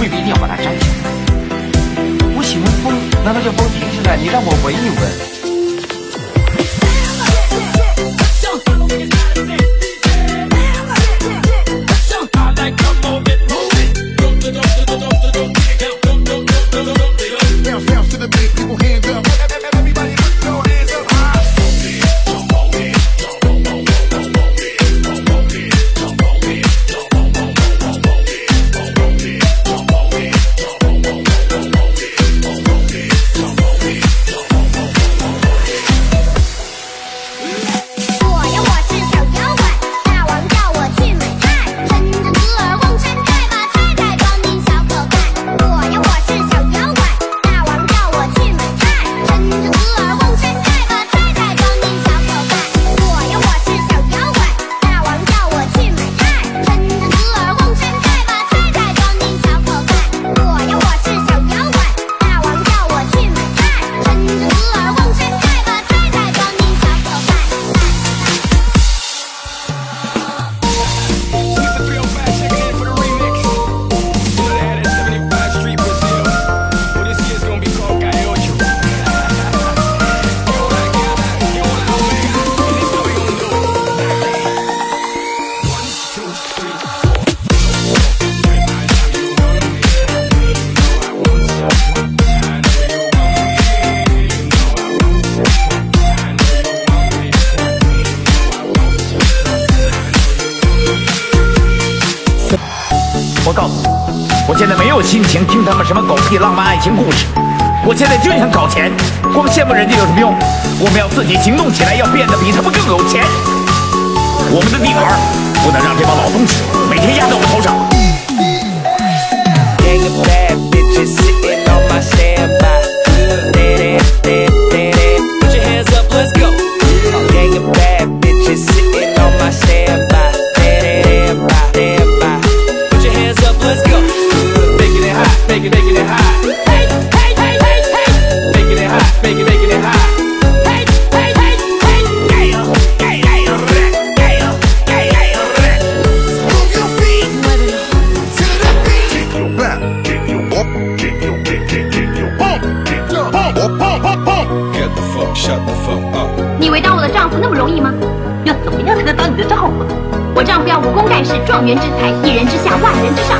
未必一定要把它摘下来。我喜欢风难道叫风停下来你让我闻一闻？我告诉你，我现在没有心情听他们什么狗屁浪漫爱情故事，我现在就想搞钱，光羡慕人家有什么用？我们要自己行动起来，要变得比他们更有钱。我们的地盘不能让这帮老东西每天压在我们头上。你以为当我的丈夫那么容易吗？要怎么样才能当你的丈夫？我丈夫要武功盖世，状元之才，一人之下，万人之上，